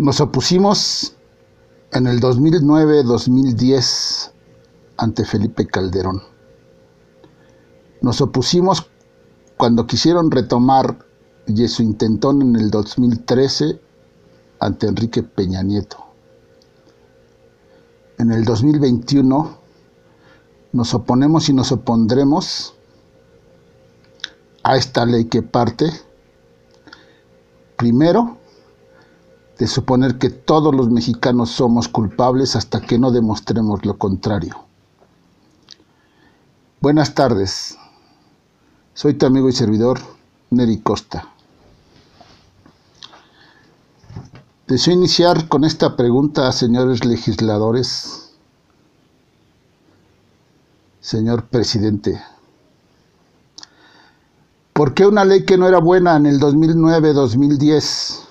Nos opusimos en el 2009-2010 ante Felipe Calderón. Nos opusimos cuando quisieron retomar y eso intentó en el 2013 ante Enrique Peña Nieto. En el 2021 nos oponemos y nos opondremos a esta ley que parte, primero, de suponer que todos los mexicanos somos culpables hasta que no demostremos lo contrario. Buenas tardes, soy tu amigo y servidor Neri Costa. Deseo iniciar con esta pregunta a señores legisladores, señor presidente. ¿Por qué una ley que no era buena en el 2009-2010,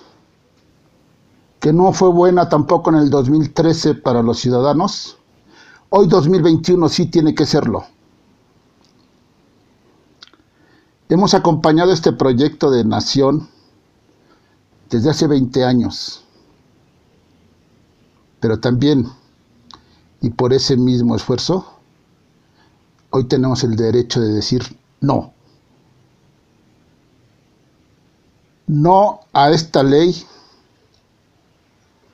que no fue buena tampoco en el 2013 para los ciudadanos, hoy 2021 sí tiene que serlo? Hemos acompañado este proyecto de nación desde hace 20 años, pero también, y por ese mismo esfuerzo, hoy tenemos el derecho de decir no. no a esta ley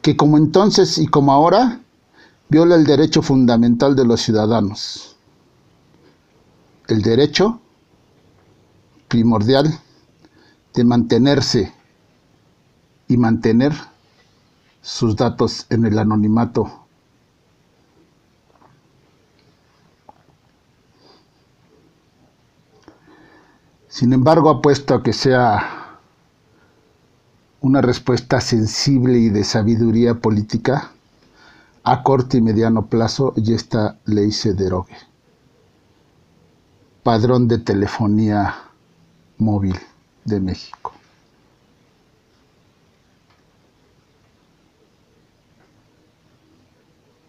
que como entonces y como ahora viola el derecho fundamental de los ciudadanos. El derecho primordial de mantenerse y mantener sus datos en el anonimato. Sin embargo, apuesto a que sea una respuesta sensible y de sabiduría política a corto y mediano plazo y esta ley se derogue. Padrón de telefonía móvil de México.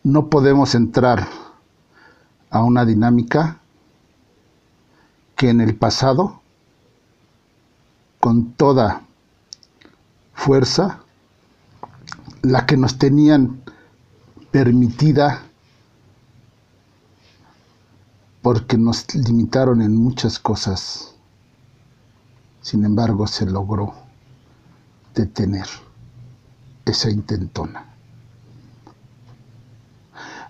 No podemos entrar a una dinámica que en el pasado, con toda fuerza, la que nos tenían permitida porque nos limitaron en muchas cosas. Sin embargo, se logró detener esa intentona.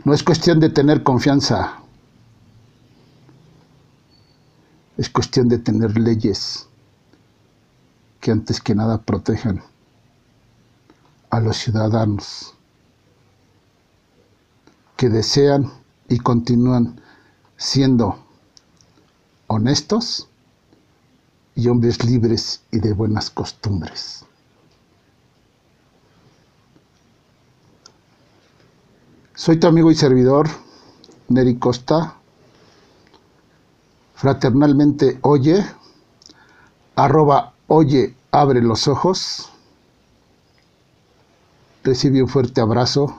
No es cuestión de tener confianza, es cuestión de tener leyes que antes que nada protejan a los ciudadanos que desean y continúan siendo honestos y hombres libres y de buenas costumbres. Soy tu amigo y servidor, Neri Costa. Fraternalmente oye, arroba oye, abre los ojos recibe un fuerte abrazo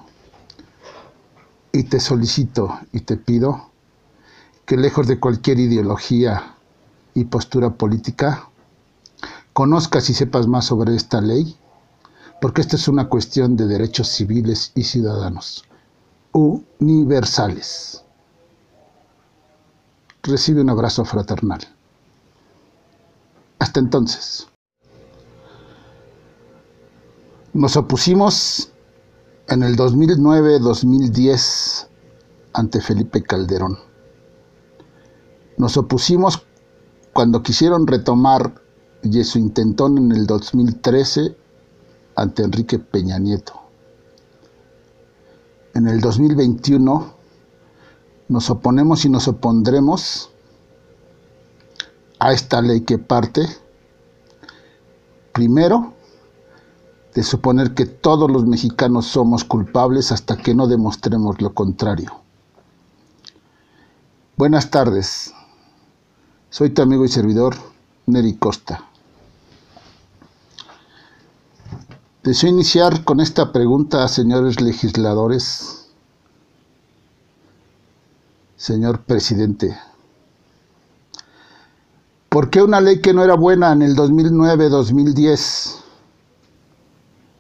y te solicito y te pido que lejos de cualquier ideología y postura política, conozcas y sepas más sobre esta ley, porque esta es una cuestión de derechos civiles y ciudadanos universales. Recibe un abrazo fraternal. Hasta entonces. Nos opusimos en el 2009-2010 ante Felipe Calderón. Nos opusimos cuando quisieron retomar y eso intentó en el 2013 ante Enrique Peña Nieto. En el 2021 nos oponemos y nos opondremos a esta ley que parte primero de suponer que todos los mexicanos somos culpables hasta que no demostremos lo contrario. Buenas tardes, soy tu amigo y servidor Neri Costa. Deseo iniciar con esta pregunta a señores legisladores, señor presidente. ¿Por qué una ley que no era buena en el 2009-2010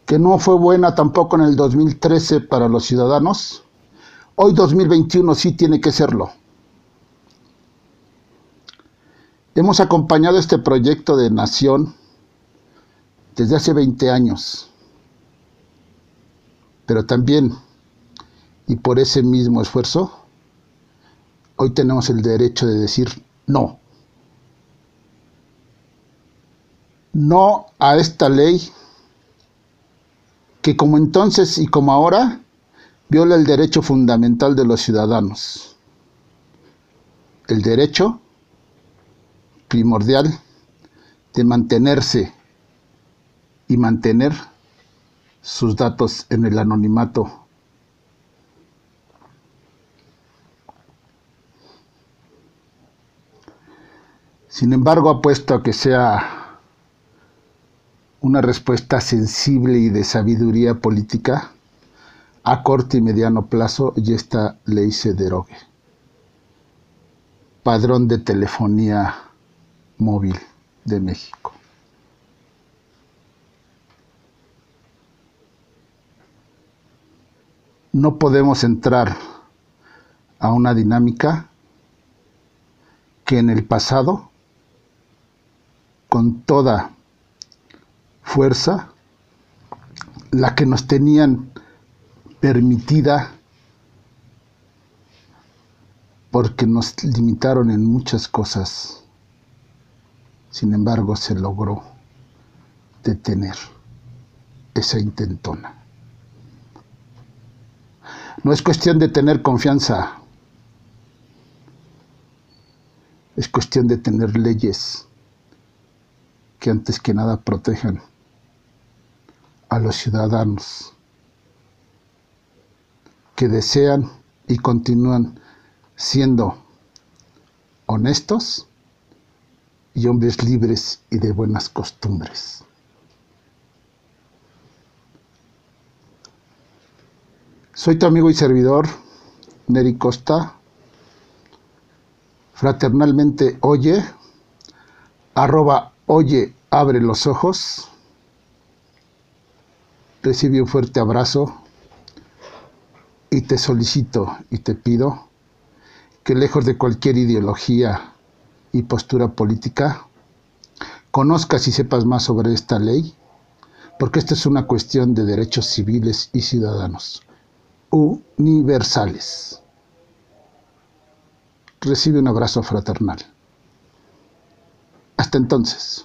que no fue buena tampoco en el 2013 para los ciudadanos, hoy 2021 sí tiene que serlo. Hemos acompañado este proyecto de nación desde hace 20 años, pero también, y por ese mismo esfuerzo, hoy tenemos el derecho de decir no. No a esta ley que como entonces y como ahora viola el derecho fundamental de los ciudadanos. El derecho primordial de mantenerse y mantener sus datos en el anonimato. Sin embargo, apuesto a que sea una respuesta sensible y de sabiduría política a corto y mediano plazo y esta ley se derogue. Padrón de telefonía móvil de México. No podemos entrar a una dinámica que en el pasado, con toda fuerza, la que nos tenían permitida porque nos limitaron en muchas cosas. Sin embargo, se logró detener esa intentona. No es cuestión de tener confianza, es cuestión de tener leyes que antes que nada protejan a los ciudadanos que desean y continúan siendo honestos y hombres libres y de buenas costumbres. Soy tu amigo y servidor, Neri Costa. Fraternalmente oye, arroba oye, abre los ojos. Recibe un fuerte abrazo y te solicito y te pido que lejos de cualquier ideología y postura política, conozcas y sepas más sobre esta ley, porque esta es una cuestión de derechos civiles y ciudadanos universales. Recibe un abrazo fraternal. Hasta entonces.